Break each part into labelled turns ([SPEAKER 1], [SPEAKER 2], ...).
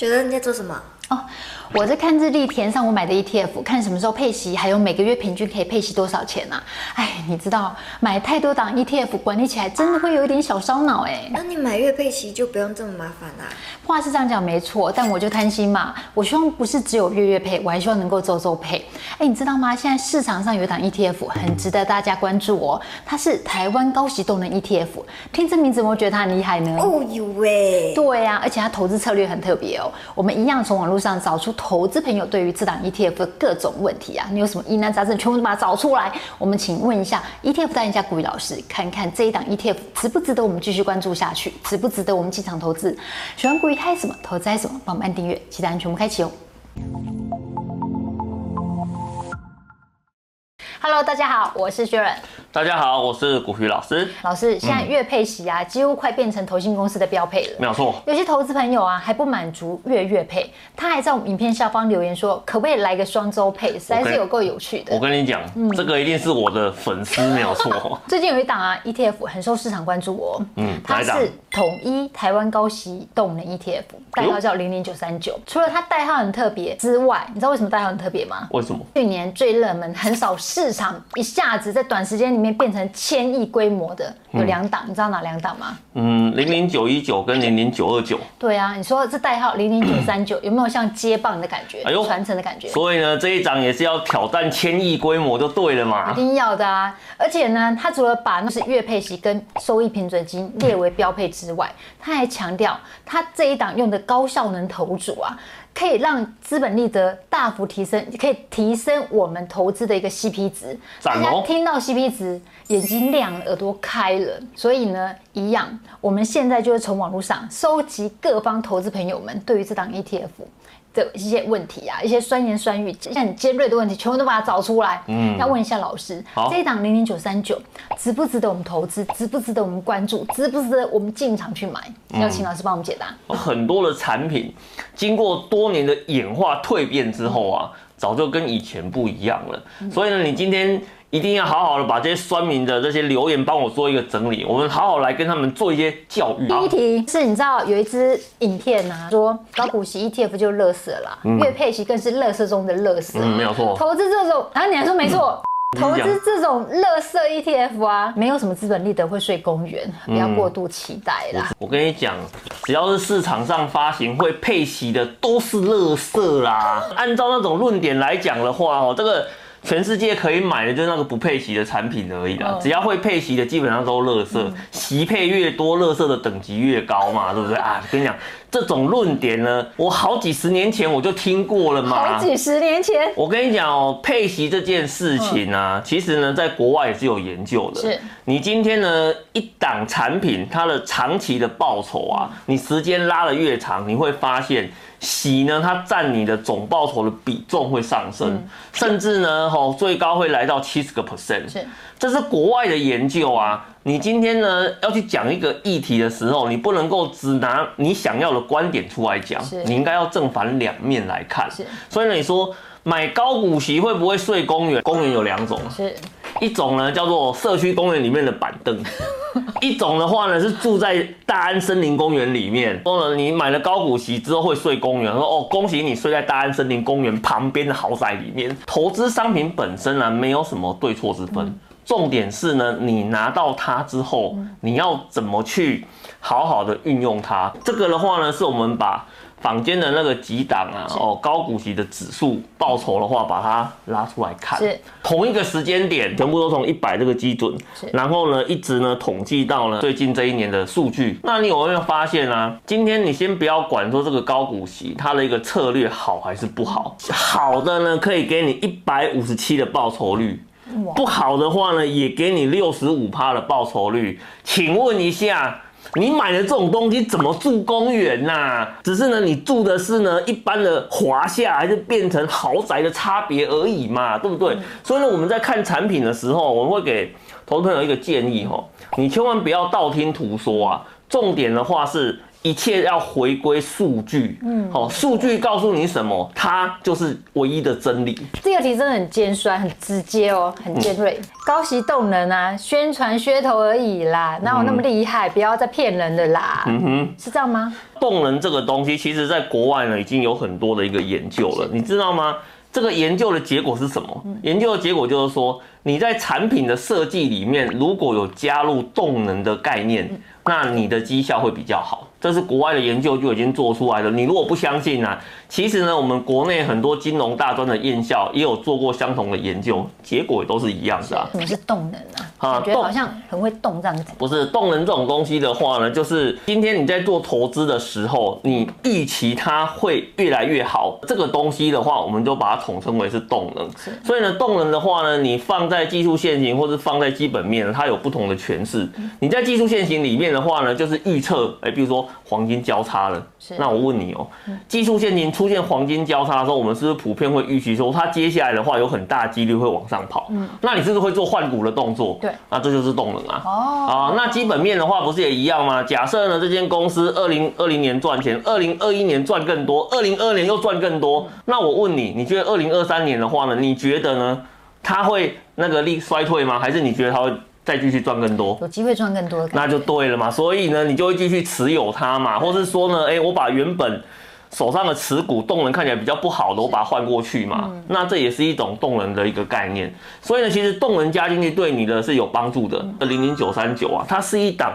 [SPEAKER 1] 觉得你在做什么？
[SPEAKER 2] 哦，我在看日历，填上我买的 ETF，看什么时候配息，还有每个月平均可以配息多少钱呢、啊？哎，你知道买太多档 ETF 管理起来真的会有一点小烧脑哎。
[SPEAKER 1] 那你买月配息就不用这么麻烦啦、啊。
[SPEAKER 2] 话是这样讲没错，但我就贪心嘛，我希望不是只有月月配，我还希望能够周周配。哎，你知道吗？现在市场上有一档 ETF 很值得大家关注哦，它是台湾高息动能 ETF。听这名字，我觉得它很厉害呢。
[SPEAKER 1] 哦呦喂！
[SPEAKER 2] 对呀、啊，而且它投资策略很特别哦。我们一样从网络上找出投资朋友对于这档 ETF 的各种问题啊，你有什么疑难杂症，全部都把它找出来。我们请问一下 ETF 专家股鱼老师，看看这一档 ETF 值不值得我们继续关注下去，值不值得我们进场投资？喜欢股鱼嗨什么，投资嗨什么，帮我们按订阅，期待按全部开启哦。Hello，大家好，我是薛仁。
[SPEAKER 3] 大家好，我是古鱼老师。
[SPEAKER 2] 老师，现在月配息啊，嗯、几乎快变成投信公司的标配了。
[SPEAKER 3] 没有错。
[SPEAKER 2] 有些投资朋友啊，还不满足月月配，他还在我们影片下方留言说，可不可以来个双周配？实在是有够有趣的。
[SPEAKER 3] 我跟你讲，嗯、这个一定是我的粉丝，没有错。
[SPEAKER 2] 最近有一档啊，ETF 很受市场关注哦。嗯，它是统一台湾高息动能 ETF，代号叫零零九三九。除了它代号很特别之外，你知道为什么代号很特别吗？
[SPEAKER 3] 为什么？
[SPEAKER 2] 去年最热门、很少市场，一下子在短时间里面变成千。千亿规模的有两档，嗯、你知道哪两档吗？
[SPEAKER 3] 嗯，零零九一九跟零零九二九。
[SPEAKER 2] 对啊，你说这代号零零九三九 有没有像接棒的感觉？哎呦，传承的感觉。
[SPEAKER 3] 所以呢，这一档也是要挑战千亿规模就对了嘛。
[SPEAKER 2] 一定要的啊！而且呢，他除了把那是月配息跟收益平准金列为标配之外，他还强调他这一档用的高效能投组啊。可以让资本利得大幅提升，可以提升我们投资的一个 CP 值。大家听到 CP 值，眼睛亮了，耳朵开了。所以呢，一样，我们现在就是从网络上收集各方投资朋友们对于这档 ETF。的一些问题啊，一些酸言酸语，像很尖锐的问题，全部都把它找出来。嗯，要问一下老师，好这一档零零九三九值不值得我们投资？值不值得我们关注？值不值得我们进场去买？要请老师帮我们解答。
[SPEAKER 3] 嗯、很多的产品经过多年的演化蜕变之后啊，早就跟以前不一样了。所以呢，你今天。一定要好好的把这些酸民的这些留言帮我做一个整理，我们好好来跟他们做一些教育。
[SPEAKER 2] 第一题是你知道有一支影片啊，说高股息 ETF 就乐色啦，嗯、月配息更是乐色中的乐色。
[SPEAKER 3] 嗯，没有错。
[SPEAKER 2] 投资这种，然后你还说没错，嗯、投资这种垃圾 ETF 啊，没有什么资本利得会睡公园，不要过度期待啦。
[SPEAKER 3] 我跟你讲，只要是市场上发行会配息的，都是垃圾啦。按照那种论点来讲的话，哦，这个。全世界可以买的就是那个不配息的产品而已啦，只要会配息的基本上都乐色，息配越多，乐色的等级越高嘛，对不对啊？跟你讲，这种论点呢，我好几十年前我就听过了嘛。
[SPEAKER 2] 好几十年前，
[SPEAKER 3] 我跟你讲哦，配息这件事情啊，其实呢，在国外也是有研究的。是，你今天呢，一档产品它的长期的报酬啊，你时间拉的越长，你会发现。息呢，它占你的总报酬的比重会上升，嗯、甚至呢，吼最高会来到七十个 percent。是，这是国外的研究啊。你今天呢要去讲一个议题的时候，你不能够只拿你想要的观点出来讲，你应该要正反两面来看。是，所以呢，你说买高股息会不会睡公园？公园有两种，是。一种呢叫做社区公园里面的板凳，一种的话呢是住在大安森林公园里面。说呢，你买了高股息之后会睡公园，说哦，恭喜你睡在大安森林公园旁边的豪宅里面。投资商品本身呢没有什么对错之分，重点是呢你拿到它之后，你要怎么去好好的运用它。这个的话呢是我们把。坊间的那个几档啊，哦，高股息的指数报酬的话，把它拉出来看，是同一个时间点，全部都从一百这个基准，然后呢，一直呢统计到了最近这一年的数据。那你有没有发现啊？今天你先不要管说这个高股息它的一个策略好还是不好，好的呢可以给你一百五十七的报酬率，不好的话呢也给你六十五趴的报酬率。请问一下。你买的这种东西怎么住公园呐？只是呢，你住的是呢一般的华夏，还是变成豪宅的差别而已嘛，对不对？所以呢，我们在看产品的时候，我们会给投资朋友一个建议哈，你千万不要道听途说啊。重点的话是一切要回归数据，嗯，好，数据告诉你什么，它就是唯一的真理。
[SPEAKER 2] 这个题真的很尖酸，很直接哦，很尖锐。嗯、高息动能啊，宣传噱头而已啦，哪有那么厉害？嗯、不要再骗人的啦。嗯哼，是这样吗？
[SPEAKER 3] 动能这个东西，其实在国外呢，已经有很多的一个研究了，你知道吗？这个研究的结果是什么？研究的结果就是说，你在产品的设计里面，如果有加入动能的概念，那你的绩效会比较好。这是国外的研究就已经做出来了。你如果不相信呢、啊，其实呢，我们国内很多金融大专的院校也有做过相同的研究，结果也都是一样的、啊。
[SPEAKER 2] 什么是动能啊？啊，觉得好像很会动这样子。
[SPEAKER 3] 不是动能这种东西的话呢，就是今天你在做投资的时候，你预期它会越来越好。这个东西的话，我们就把它统称为是动能。是。所以呢，动能的话呢，你放在技术线型或是放在基本面，它有不同的诠释。你在技术线型里面的话呢，就是预测，哎，比如说。黄金交叉了，那我问你哦、喔，技术线型出现黄金交叉的时候，我们是不是普遍会预期说它接下来的话有很大几率会往上跑？嗯，那你是不是会做换股的动作？对，那这就是动能啊。哦，啊，那基本面的话不是也一样吗？假设呢，这间公司二零二零年赚钱，二零二一年赚更多，二零二二年又赚更多，那我问你，你觉得二零二三年的话呢？你觉得呢？它会那个力衰退吗？还是你觉得它会？再继续赚更多，
[SPEAKER 2] 有机会赚更多，
[SPEAKER 3] 那就对了嘛。所以呢，你就会继续持有它嘛，或是说呢，哎，我把原本手上的持股动能看起来比较不好的，我把它换过去嘛。那这也是一种动能的一个概念。所以呢，其实动能加进去对你的是有帮助的。零零九三九啊，它是一档。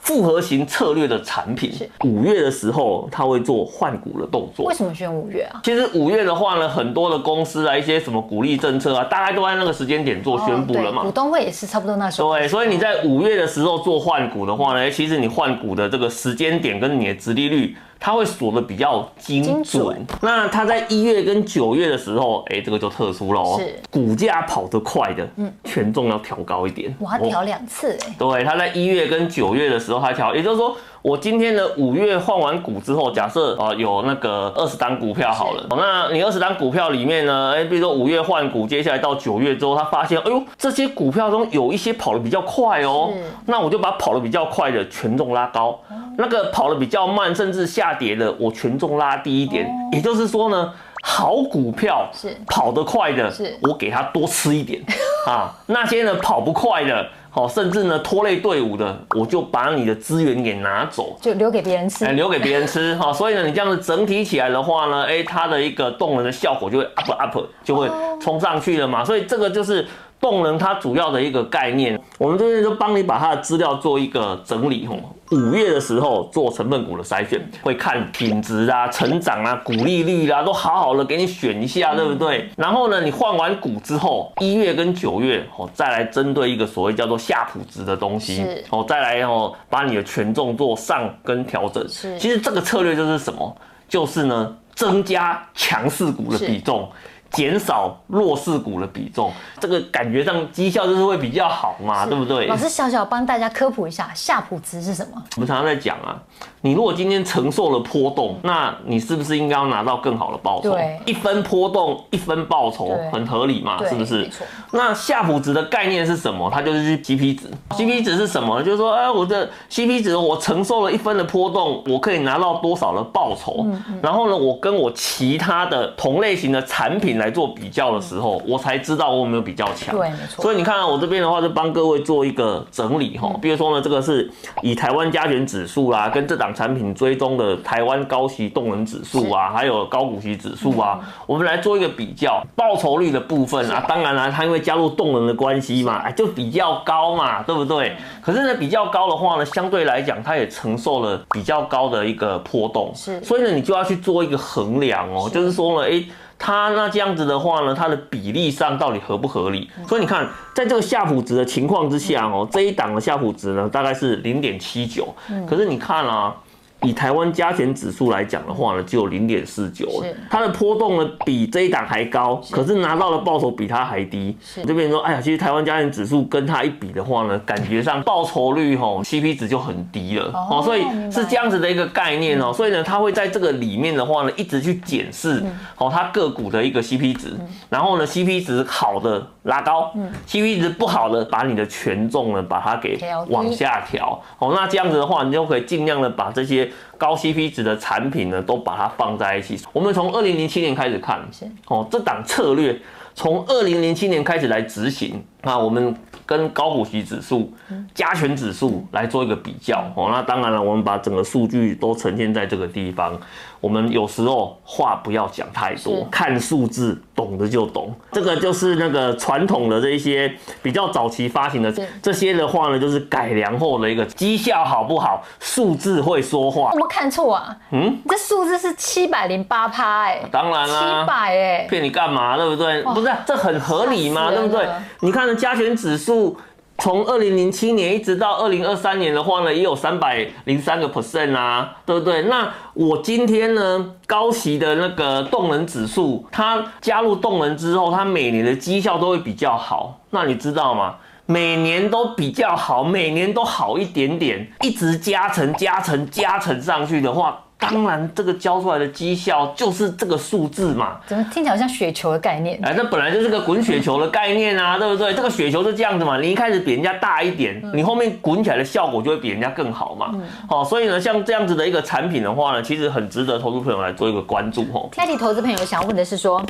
[SPEAKER 3] 复合型策略的产品，五月的时候它会做换股的动作。
[SPEAKER 2] 为什么选五月啊？
[SPEAKER 3] 其实五月的话呢，很多的公司啊，一些什么鼓励政策啊，大概都在那个时间点做宣布了嘛。
[SPEAKER 2] 股东会也是差不多那时候。
[SPEAKER 3] 对，所以你在五月的时候做换股的话呢，其实你换股的这个时间点跟你的殖利率。它会锁的比较精准，精准。那它在一月跟九月的时候，哎、欸，这个就特殊了哦。是。股价跑得快的，嗯，权重要调高一点。
[SPEAKER 2] 哇，调两次哎、欸。
[SPEAKER 3] 对，它在一月跟九月的时候，它调，也就是说。我今天的五月换完股之后，假设啊有那个二十单股票好了，那你二十单股票里面呢，哎，比如说五月换股，接下来到九月之后，他发现，哎呦，这些股票中有一些跑得比较快哦，那我就把跑得比较快的权重拉高，那个跑得比较慢甚至下跌的，我权重拉低一点。也就是说呢，好股票是。跑得快的，是。我给它多吃一点。啊，那些呢跑不快的。好，甚至呢拖累队伍的，我就把你的资源给拿走，
[SPEAKER 2] 就留给别人吃，
[SPEAKER 3] 哎，留给别人吃哈。所以呢，你这样子整体起来的话呢，哎，它的一个动能的效果就会 up up，就会冲上去了嘛。所以这个就是。动能它主要的一个概念，我们这边就帮你把它的资料做一个整理吼。五月的时候做成分股的筛选，会看品质啊、成长啊、股利率啊，都好好的给你选一下，对不对？然后呢，你换完股之后，一月跟九月哦，再来针对一个所谓叫做夏普值的东西，哦，再来哦，把你的权重做上跟调整。是，其实这个策略就是什么？就是呢，增加强势股的比重。减少弱势股的比重，这个感觉上绩效就是会比较好嘛，对不对？
[SPEAKER 2] 老师小小帮大家科普一下，夏普值是什么？
[SPEAKER 3] 我们常常在讲啊，你如果今天承受了波动，那你是不是应该要拿到更好的报酬？对，一分波动一分报酬，很合理嘛，是不是？那夏普值的概念是什么？它就是 CP 值。CP 值是什么？就是说，哎，我的 CP 值，我承受了一分的波动，我可以拿到多少的报酬？然后呢，我跟我其他的同类型的产品。来做比较的时候，我才知道我有没有比较强。对，没错。所以你看啊，我这边的话就帮各位做一个整理哈。比如说呢，这个是以台湾加权指数啦，跟这档产品追踪的台湾高息动能指数啊，还有高股息指数啊，我们来做一个比较，报酬率的部分啊，当然啦，它因为加入动能的关系嘛，就比较高嘛，对不对？可是呢，比较高的话呢，相对来讲，它也承受了比较高的一个波动。是，所以呢，你就要去做一个衡量哦，就是说呢，哎。它那这样子的话呢，它的比例上到底合不合理？所以你看，在这个夏普值的情况之下哦，这一档的夏普值呢，大概是零点七九。可是你看啊。以台湾加权指数来讲的话呢，只有零点四九，它的波动呢比这一档还高，可是拿到的报酬比它还低。这边说，哎呀，其实台湾加权指数跟它一比的话呢，感觉上报酬率吼 CP 值就很低了哦，所以是这样子的一个概念哦。所以呢，它会在这个里面的话呢，一直去检视哦它个股的一个 CP 值，然后呢 CP 值好的拉高，CP 值不好的把你的权重呢把它给往下调哦。那这样子的话，你就可以尽量的把这些。些高 CP 值的产品呢，都把它放在一起。我们从二零零七年开始看，哦，这档策略从二零零七年开始来执行，那我们。跟高股息指数、加权指数来做一个比较哦，那当然了，我们把整个数据都呈现在这个地方。我们有时候话不要讲太多，看数字，懂的就懂。这个就是那个传统的这一些比较早期发行的这些的话呢，就是改良后的一个绩效好不好？数字会说话。
[SPEAKER 2] 我们看错啊？嗯，这数字是七百零八趴哎，
[SPEAKER 3] 当然啦，
[SPEAKER 2] 七百哎，
[SPEAKER 3] 骗你干嘛？对不对？不是，这很合理吗？对不对？你看加权指数。从二零零七年一直到二零二三年的话呢，也有三百零三个 percent 啊，对不对？那我今天呢，高息的那个动能指数，它加入动能之后，它每年的绩效都会比较好。那你知道吗？每年都比较好，每年都好一点点，一直加成、加成、加成上去的话。当然，这个交出来的绩效就是这个数字嘛。
[SPEAKER 2] 怎么听起来像雪球的概念？
[SPEAKER 3] 哎，这本来就是个滚雪球的概念啊，对不对？这个雪球是这样子嘛，你一开始比人家大一点，你后面滚起来的效果就会比人家更好嘛。好，所以呢，像这样子的一个产品的话呢，其实很值得投资朋友来做一个关注哦。
[SPEAKER 2] 天体投资朋友想问的是说。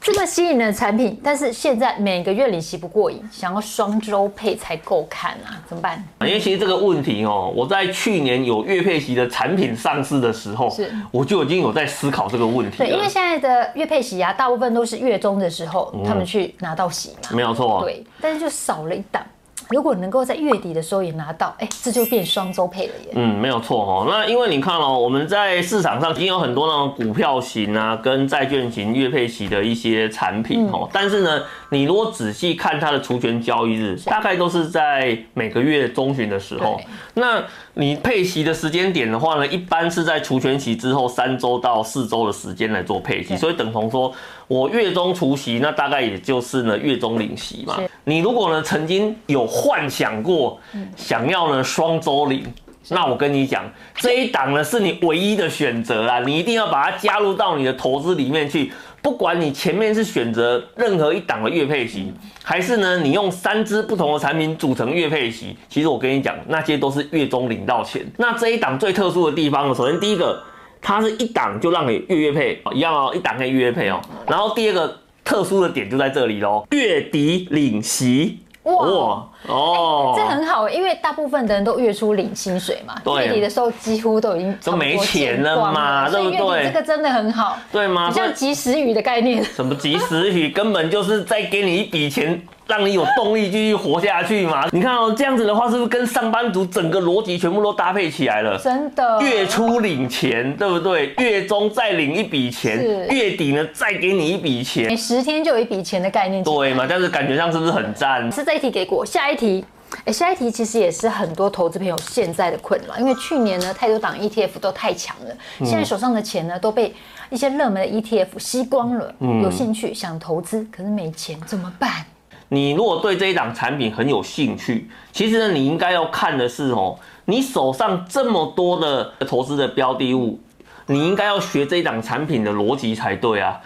[SPEAKER 2] 这么吸引人的产品，但是现在每个月领息不过瘾，想要双周配才够看啊，怎么办？
[SPEAKER 3] 因为其实这个问题哦，我在去年有月配息的产品上市的时候，是我就已经有在思考这个问题。
[SPEAKER 2] 对，因为现在的月配息啊，大部分都是月中的时候他们去拿到息嘛，
[SPEAKER 3] 没有错。
[SPEAKER 2] 对，但是就少了一档。如果能够在月底的时候也拿到，哎，这就变双周配了耶。
[SPEAKER 3] 嗯，没有错哦。那因为你看哦，我们在市场上已经有很多那种股票型啊，跟债券型月配型的一些产品哦。但是呢，你如果仔细看它的除权交易日，大概都是在每个月中旬的时候。那你配息的时间点的话呢，一般是在除权息之后三周到四周的时间来做配息，所以等同说。我月中除息，那大概也就是呢月中领息嘛。你如果呢曾经有幻想过想要呢双周领，那我跟你讲，这一档呢是你唯一的选择啦。你一定要把它加入到你的投资里面去。不管你前面是选择任何一档的月配席，还是呢你用三支不同的产品组成月配席，其实我跟你讲，那些都是月中领到钱。那这一档最特殊的地方呢，首先第一个。它是一档就让你月月配一样哦，一档可以月月配哦。然后第二个特殊的点就在这里喽，月底领息哇哦，
[SPEAKER 2] 这很好，因为大部分的人都月初领薪水嘛，月底的时候几乎都已经
[SPEAKER 3] 都没钱了嘛，对不对？
[SPEAKER 2] 这个真的很好，
[SPEAKER 3] 对吗？
[SPEAKER 2] 像及时雨的概念，
[SPEAKER 3] 什么及时雨，根本就是在给你一笔钱。让你有动力继续活下去嘛？你看哦，这样子的话，是不是跟上班族整个逻辑全部都搭配起来了？
[SPEAKER 2] 真的，
[SPEAKER 3] 月初领钱，对不对？月中再领一笔钱，月底呢再给你一笔钱，
[SPEAKER 2] 每十天就有一笔钱的概念，
[SPEAKER 3] 对嘛？但是感觉上是不是很赞？
[SPEAKER 2] 是这一题给过，下一题，哎，下一题其实也是很多投资朋友现在的困扰，因为去年呢太多档 ETF 都太强了，现在手上的钱呢都被一些热门的 ETF 吸光了，嗯有兴趣想投资，可是没钱怎么办？
[SPEAKER 3] 你如果对这一档产品很有兴趣，其实呢，你应该要看的是哦，你手上这么多的投资的标的物，你应该要学这一档产品的逻辑才对啊。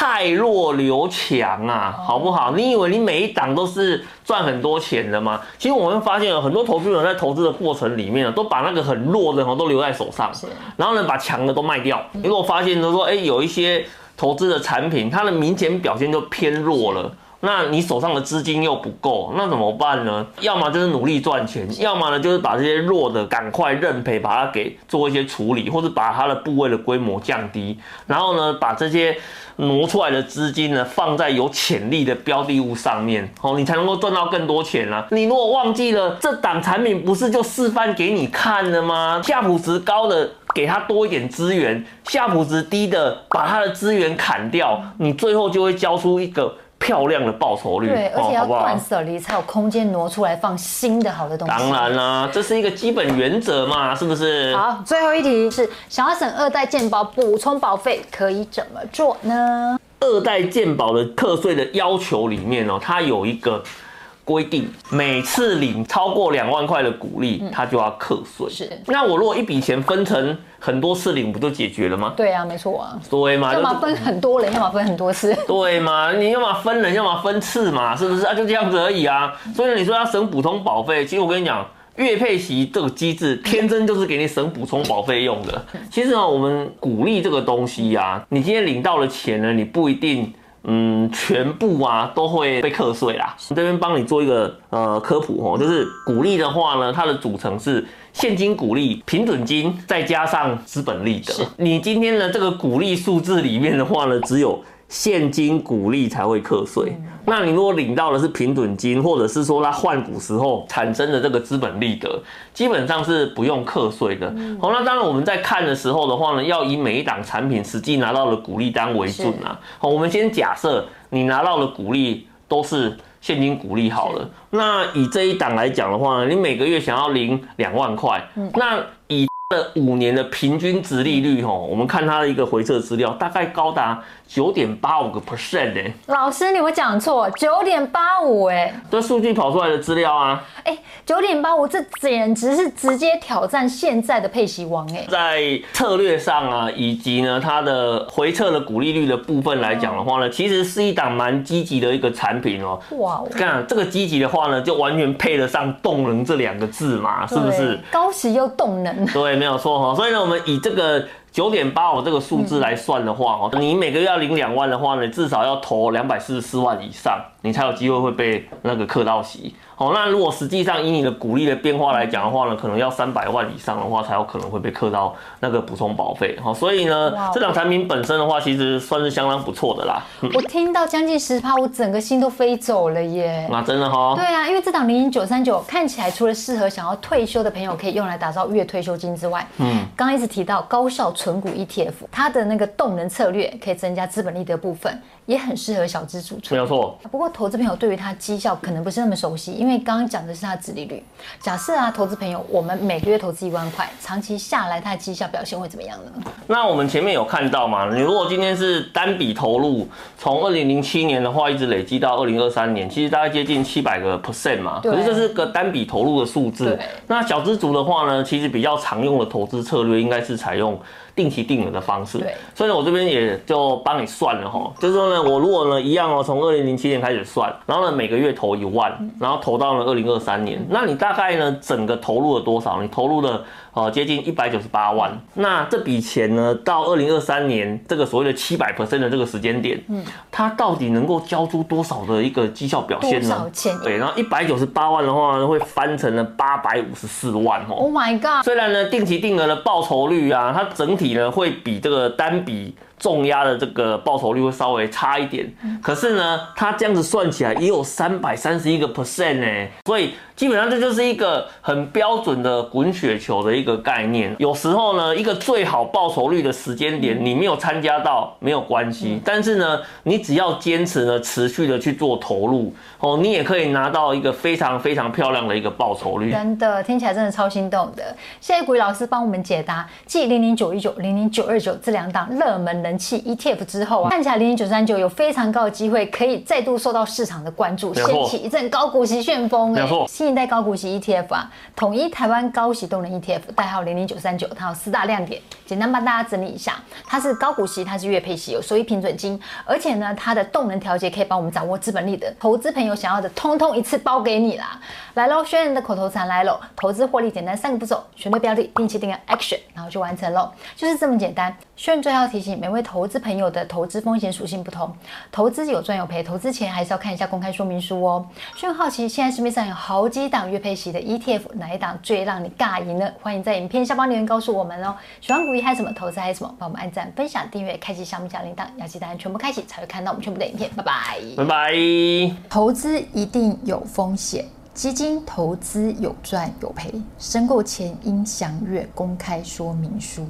[SPEAKER 3] 汰弱留强啊，好不好？你以为你每一档都是赚很多钱的吗？其实我们发现有很多投资人在投资的过程里面都把那个很弱的都留在手上，然后呢，把强的都卖掉。结果发现说，哎，有一些投资的产品，它的明显表现就偏弱了。那你手上的资金又不够，那怎么办呢？要么就是努力赚钱，要么呢就是把这些弱的赶快认赔，把它给做一些处理，或者把它的部位的规模降低，然后呢把这些挪出来的资金呢放在有潜力的标的物上面，哦，你才能够赚到更多钱啊！你如果忘记了这档产品不是就示范给你看了吗？夏普值高的给他多一点资源，夏普值低的把他的资源砍掉，你最后就会交出一个。漂亮的报酬率，
[SPEAKER 2] 对，而且要断舍离才有空间挪出来放新的好的东西。
[SPEAKER 3] 当然啦、啊，这是一个基本原则嘛，是不是？
[SPEAKER 2] 好，最后一题是想要省二代健保补充保费，可以怎么做呢？
[SPEAKER 3] 二代健保的课税的要求里面哦，它有一个。规定每次领超过两万块的股利，他就要课税。是，那我如果一笔钱分成很多次领，不就解决了吗？
[SPEAKER 2] 对啊，没错啊。
[SPEAKER 3] 对嘛？
[SPEAKER 2] 要么分很多人，要么分很多次。
[SPEAKER 3] 对嘛？你要么分人，要么分次嘛，是不是啊？就这样子而已啊。所以你说要省普通保费，其实我跟你讲，月配息这个机制，天真就是给你省补充保费用的。其实呢，我们股利这个东西啊，你今天领到了钱呢，你不一定。嗯，全部啊都会被课税啦。这边帮你做一个呃科普哦，就是股利的话呢，它的组成是现金股利、平准金，再加上资本利得。你今天的这个股利数字里面的话呢，只有现金股利才会课税。那你如果领到的是平准金，或者是说他换股时候产生的这个资本利得，基本上是不用课税的。好，那当然我们在看的时候的话呢，要以每一档产品实际拿到的股利单为准啊。好，我们先假设你拿到的股利都是现金股利好了。那以这一档来讲的话呢，你每个月想要领两万块，那五年的平均值利率吼，我们看它的一个回撤资料，大概高达九点八五个 percent 哎。
[SPEAKER 2] 老师，你有讲错，九点八五哎。
[SPEAKER 3] 这数据跑出来的资料啊。
[SPEAKER 2] 哎，九点八五，这简直是直接挑战现在的配息王哎。
[SPEAKER 3] 在策略上啊，以及呢它的回撤的股利率的部分来讲的话呢，其实是一档蛮积极的一个产品哦。哇，看这个积极的话呢，就完全配得上动能这两个字嘛，是不是？
[SPEAKER 2] 高息又动能。
[SPEAKER 3] 对。没有错哈，所以呢，我们以这个九点八五这个数字来算的话，哦，你每个月要领两万的话呢，至少要投两百四十四万以上，你才有机会会被那个克到息。哦，那如果实际上以你的股利的变化来讲的话呢，可能要三百万以上的话，才有可能会被克到那个补充保费。好，所以呢，这档产品本身的话，其实算是相当不错的啦。
[SPEAKER 2] 我听到将近十趴，我整个心都飞走了耶。
[SPEAKER 3] 那真的哈？
[SPEAKER 2] 对啊，因为这档零零九三九看起来除了适合想要退休的朋友可以用来打造月退休金之外，嗯，刚刚一直提到高效存股 ETF，它的那个动能策略可以增加资本利得部分。也很适合小资主，
[SPEAKER 3] 没有错。
[SPEAKER 2] 不过投资朋友对于它绩效可能不是那么熟悉，因为刚刚讲的是它的殖利率。假设啊，投资朋友我们每个月投资一万块，长期下来它的绩效表现会怎么样呢？
[SPEAKER 3] 那我们前面有看到嘛，你如果今天是单笔投入，从二零零七年的话一直累积到二零二三年，其实大概接近七百个 percent 嘛。可是这是个单笔投入的数字。那小资族的话呢，其实比较常用的投资策略应该是采用。定期定额的方式，对，所以呢，我这边也就帮你算了哈，就是说呢，我如果呢一样哦，从二零零七年开始算，然后呢每个月投一万，然后投到了二零二三年，那你大概呢整个投入了多少？你投入了。哦，接近一百九十八万。那这笔钱呢，到二零二三年这个所谓的七百 percent 的这个时间点，嗯，它到底能够交出多少的一个绩效表现呢？
[SPEAKER 2] 多少钱？
[SPEAKER 3] 对，然后一百九十八万的话呢，会翻成了八百五十四万哦。
[SPEAKER 2] Oh my god！
[SPEAKER 3] 虽然呢，定期定额的报酬率啊，它整体呢会比这个单笔。重压的这个报酬率会稍微差一点，可是呢，它这样子算起来也有三百三十一个 percent 呢，所以基本上这就是一个很标准的滚雪球的一个概念。有时候呢，一个最好报酬率的时间点，你没有参加到没有关系，但是呢，你只要坚持呢，持续的去做投入哦，你也可以拿到一个非常非常漂亮的一个报酬率。
[SPEAKER 2] 真的听起来真的超心动的，谢谢股鱼老师帮我们解答，继零零九一九、零零九二九这两档热门的。人气 ETF 之后啊，看起来零零九三九有非常高的机会可以再度受到市场的关注，掀起一阵高股息旋风。哎，新一代高股息 ETF 啊，统一台湾高息动能 ETF，代号零零九三九，它有四大亮点，简单帮大家整理一下。它是高股息，它是月配息，有收益平准金，而且呢，它的动能调节可以帮我们掌握资本利得。投资朋友想要的，通通一次包给你啦！来喽，轩人的口头禅来喽，投资获利简单三个步骤：选对标的，定期定额 Action，然后就完成喽，就是这么简单。轩人最要提醒每位。投资朋友的投资风险属性不同，投资有赚有赔，投资前还是要看一下公开说明书哦。轩人好奇，现在市面上有好几档月配息的 ETF，哪一档最让你尬赢呢？欢迎在影片下方留言告诉我们哦。喜欢股一还有什么投资还有什么，帮我们按赞、分享、订阅、开启小米小铃铛，要记得按全部开启才会看到我们全部的影片。拜拜，
[SPEAKER 3] 拜拜。
[SPEAKER 2] 投资一定有风险，基金投资有赚有赔，申购前应详阅公开说明书。